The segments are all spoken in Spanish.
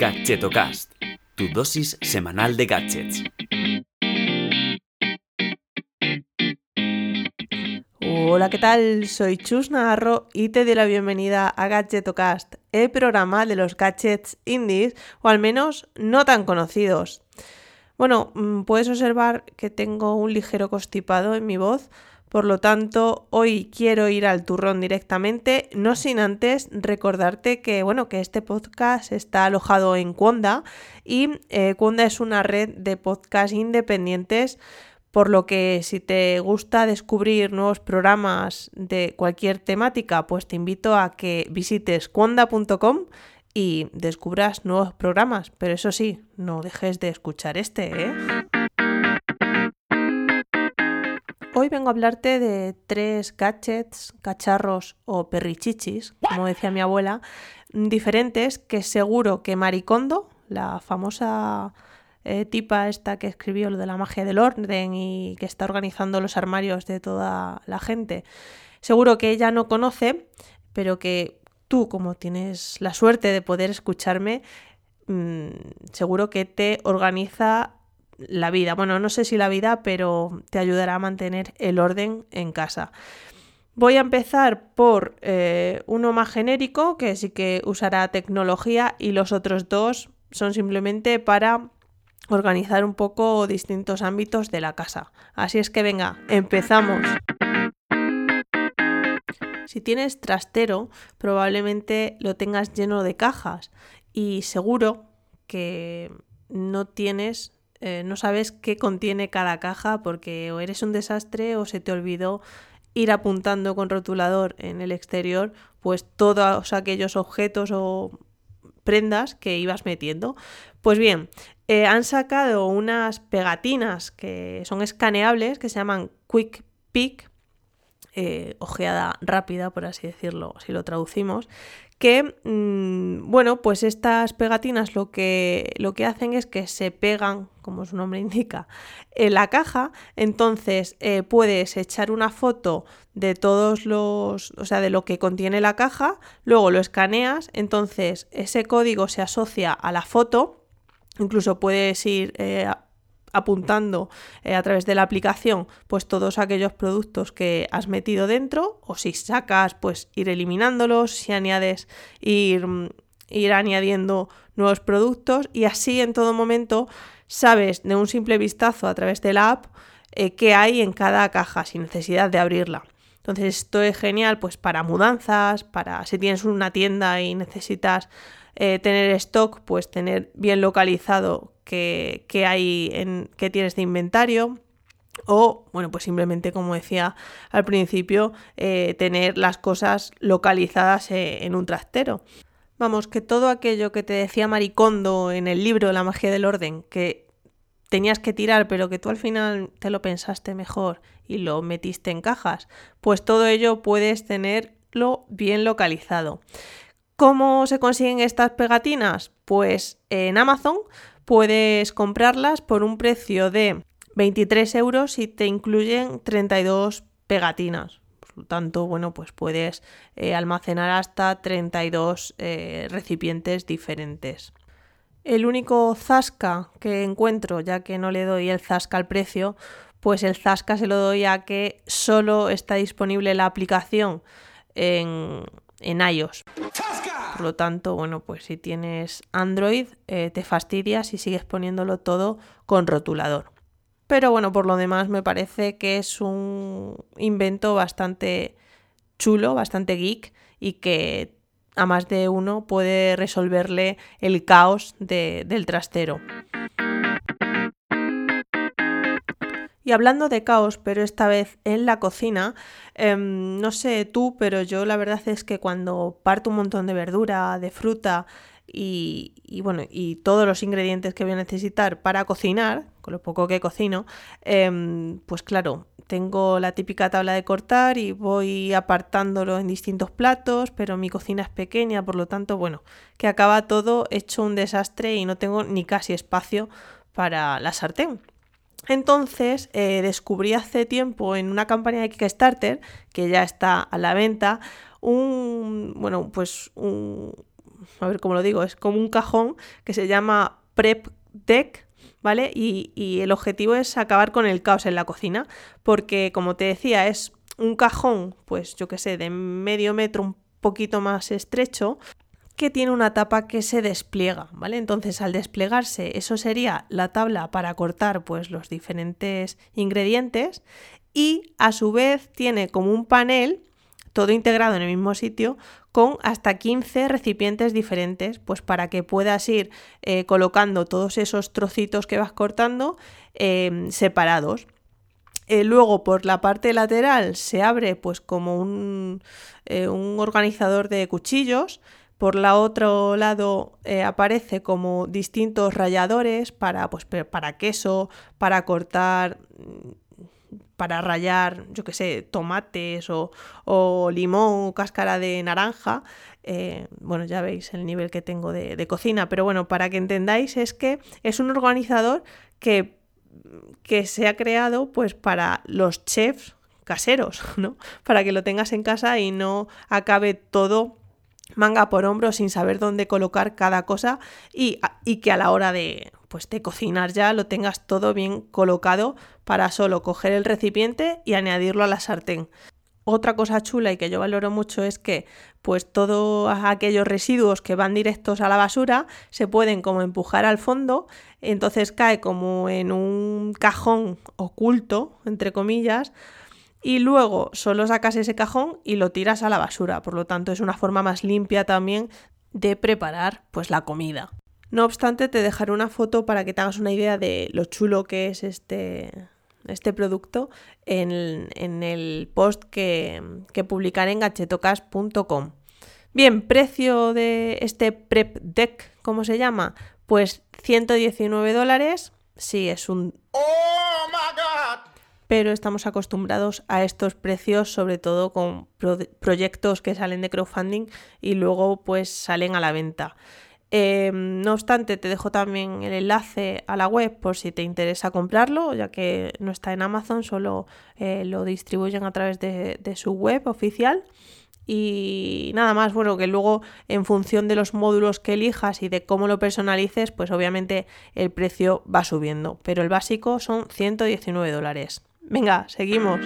Gadgetocast, tu dosis semanal de gadgets. Hola, ¿qué tal? Soy Chus Navarro y te doy la bienvenida a Gadgetocast, el programa de los gadgets indies, o al menos no tan conocidos. Bueno, mm, puedes observar que tengo un ligero constipado en mi voz, por lo tanto, hoy quiero ir al turrón directamente, no sin antes recordarte que, bueno, que este podcast está alojado en Conda y eh, es una red de podcasts independientes, por lo que si te gusta descubrir nuevos programas de cualquier temática, pues te invito a que visites cuonda.com y descubras nuevos programas, pero eso sí, no dejes de escuchar este, ¿eh? Hoy vengo a hablarte de tres gadgets, cacharros o perrichichis, como decía mi abuela, diferentes que seguro que Maricondo, la famosa eh, tipa esta que escribió lo de la magia del orden y que está organizando los armarios de toda la gente, seguro que ella no conoce, pero que tú, como tienes la suerte de poder escucharme, mm, seguro que te organiza la vida. Bueno, no sé si la vida, pero te ayudará a mantener el orden en casa. Voy a empezar por eh, uno más genérico, que sí que usará tecnología, y los otros dos son simplemente para organizar un poco distintos ámbitos de la casa. Así es que venga, empezamos. Si tienes trastero, probablemente lo tengas lleno de cajas y seguro que no tienes eh, no sabes qué contiene cada caja porque o eres un desastre o se te olvidó ir apuntando con rotulador en el exterior pues todos aquellos objetos o prendas que ibas metiendo. Pues bien, eh, han sacado unas pegatinas que son escaneables que se llaman Quick Pick, eh, ojeada rápida, por así decirlo, si lo traducimos, que, mm, bueno, pues estas pegatinas lo que, lo que hacen es que se pegan, como su nombre indica, en la caja, entonces eh, puedes echar una foto de todos los, o sea, de lo que contiene la caja, luego lo escaneas, entonces ese código se asocia a la foto, incluso puedes ir eh, apuntando eh, a través de la aplicación pues todos aquellos productos que has metido dentro o si sacas pues ir eliminándolos, si añades ir, mm, ir añadiendo nuevos productos y así en todo momento sabes de un simple vistazo a través de la app eh, qué hay en cada caja sin necesidad de abrirla. Entonces esto es genial pues para mudanzas, para si tienes una tienda y necesitas eh, tener stock, pues tener bien localizado qué, hay en qué tienes de inventario. O, bueno, pues simplemente, como decía al principio, eh, tener las cosas localizadas eh, en un trastero. Vamos, que todo aquello que te decía Maricondo en el libro La magia del orden, que tenías que tirar, pero que tú al final te lo pensaste mejor y lo metiste en cajas, pues todo ello puedes tenerlo bien localizado. ¿Cómo se consiguen estas pegatinas? Pues en Amazon puedes comprarlas por un precio de 23 euros y te incluyen 32 pegatinas. Por lo tanto, bueno, pues puedes eh, almacenar hasta 32 eh, recipientes diferentes. El único Zasca que encuentro, ya que no le doy el Zasca al precio, pues el Zasca se lo doy a que solo está disponible la aplicación en, en iOS. Por lo tanto, bueno, pues si tienes Android, eh, te fastidias y sigues poniéndolo todo con rotulador. Pero bueno, por lo demás me parece que es un invento bastante chulo, bastante geek y que a más de uno puede resolverle el caos del trastero. Y hablando de caos, pero esta vez en la cocina, em, no sé tú, pero yo la verdad es que cuando parto un montón de verdura, de fruta y, bueno, y todos los ingredientes que voy a necesitar para cocinar, con lo poco que cocino, em, pues claro, tengo la típica tabla de cortar y voy apartándolo en distintos platos, pero mi cocina es pequeña, por lo tanto, bueno, que acaba todo hecho un desastre y no tengo ni casi espacio para la sartén. Entonces eh, descubrí hace tiempo en una campaña de Kickstarter, que ya está a la venta, un, bueno, pues un, a ver cómo lo digo, es como un cajón que se llama Prep Deck, ¿vale? Y, y el objetivo es acabar con el caos en la cocina, porque como te decía, es un cajón, pues yo que sé, de medio metro, un poquito más estrecho, que tiene una tapa que se despliega, ¿vale? Entonces, al desplegarse, eso sería la tabla para cortar pues los diferentes ingredientes y a su vez tiene como un panel todo integrado en el mismo sitio con hasta 15 recipientes diferentes, pues para que puedas ir eh, colocando todos esos trocitos que vas cortando em, separados. Eh, luego por la parte lateral se abre pues como un, eh, un organizador de cuchillos. Por el otro lado aparece como distintos ralladores para, pues, para queso, para cortar para rallar, yo qué sé, tomates o, limón o cáscara de naranja. Eh, bueno, ya veis el nivel que tengo de, cocina, pero bueno, para que entendáis es que es un organizador que, que se ha creado pues para los chefs caseros, ¿no? Para que lo tengas en casa y no acabe todo manga por hombro sin saber dónde colocar cada cosa y, y que a la hora de, pues de cocinar ya lo tengas todo bien colocado para solo coger el recipiente y añadirlo a la sartén. Otra cosa chula y que yo valoro mucho es que pues todos aquellos residuos que van directos a la basura se pueden como empujar al fondo, entonces cae como en un cajón oculto, entre comillas, y luego solo sacas ese cajón y lo tiras a la basura, por lo tanto es una forma más limpia también de preparar pues la comida. No obstante, te dejaré una foto para que te hagas una idea de lo chulo que es este, este producto en, el post que, que publicaré en gachetocas.com. Bien, precio de este Prep Deck, ¿cómo se llama? Pues 119 dólares. Sí, es un... ¡Oh, my! Pero estamos acostumbrados a estos precios, sobre todo con proyectos que salen de crowdfunding y luego pues salen a la venta. Em, no obstante, te dejo también el enlace a la web por si te interesa comprarlo, ya que no está en Amazon, solo eh, lo distribuyen a través de, su web oficial. Y nada más, bueno, que luego en función de los módulos que elijas y de cómo lo personalices, pues obviamente el precio va subiendo. Pero el básico son 119 dólares. Venga, seguimos.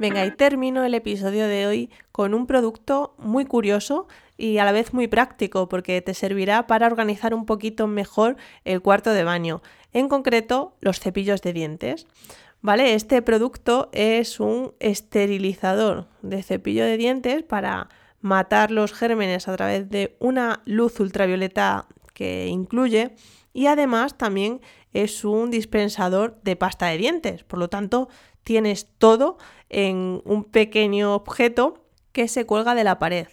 Venga, y termino el episodio de hoy con un producto muy curioso y a la vez muy práctico porque te servirá para organizar un poquito mejor el cuarto de baño, en concreto los cepillos de dientes. ¿Vale? Este producto es un esterilizador de cepillo de dientes para matar los gérmenes a través de una luz ultravioleta que incluye y además también es un dispensador de pasta de dientes. Por lo tanto, tienes todo en un pequeño objeto que se cuelga de la pared.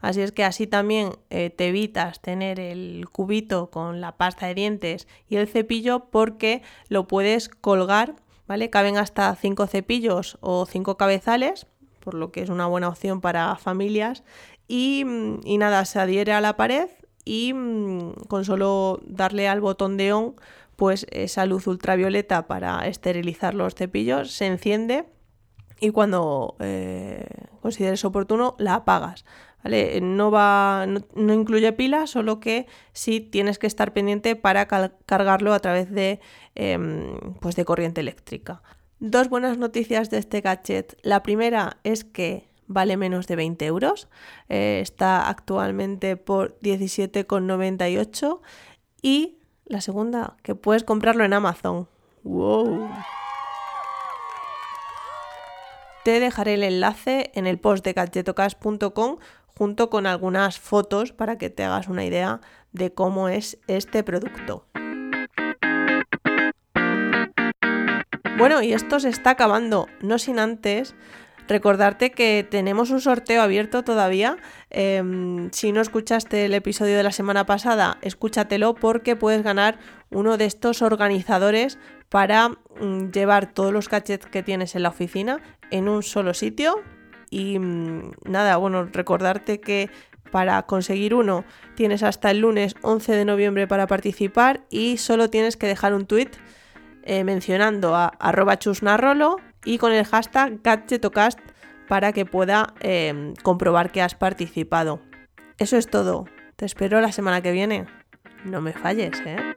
Así es que así también eh, te evitas tener el cubito con la pasta de dientes y el cepillo porque lo puedes colgar, ¿vale? Caben hasta 5 cepillos o 5 cabezales, por lo que es una buena opción para familias. Y, y nada, se adhiere a la pared y mm, con solo darle al botón de on pues esa luz ultravioleta para esterilizar los cepillos se enciende y cuando eh, consideres oportuno la apagas. ¿vale? No, va, no, incluye pila, solo que sí tienes que estar pendiente para cargarlo a través de, em, pues de corriente eléctrica. Dos buenas noticias de este gadget. La primera es que vale menos de 20 euros. Eh, está actualmente por 17,98 y la segunda, que puedes comprarlo en Amazon. ¡Wow! Te dejaré el enlace en el post de gadgetocast.com junto con algunas fotos para que te hagas una idea de cómo es este producto. Bueno, y esto se está acabando, no sin antes Recordarte que tenemos un sorteo abierto todavía. Em, si no escuchaste el episodio de la semana pasada, escúchatelo porque puedes ganar uno de estos organizadores para mm, llevar todos los gadgets que tienes en la oficina en un solo sitio. Y mm, nada, bueno, recordarte que para conseguir uno tienes hasta el lunes 11 de noviembre para participar y solo tienes que dejar un tweet eh, mencionando a arroba chusnarrolo y con el hashtag gadgetocast para que pueda em, comprobar que has participado. Eso es todo. Te espero la semana que viene. No me falles, ¿eh?